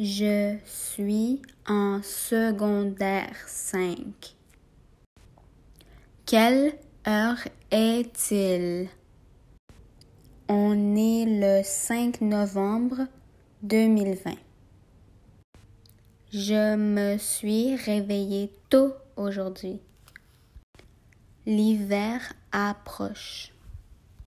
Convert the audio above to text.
Je suis en secondaire 5. Quelle heure est-il? On est le 5 novembre 2020. Je me suis réveillé tôt aujourd'hui. L'hiver approche.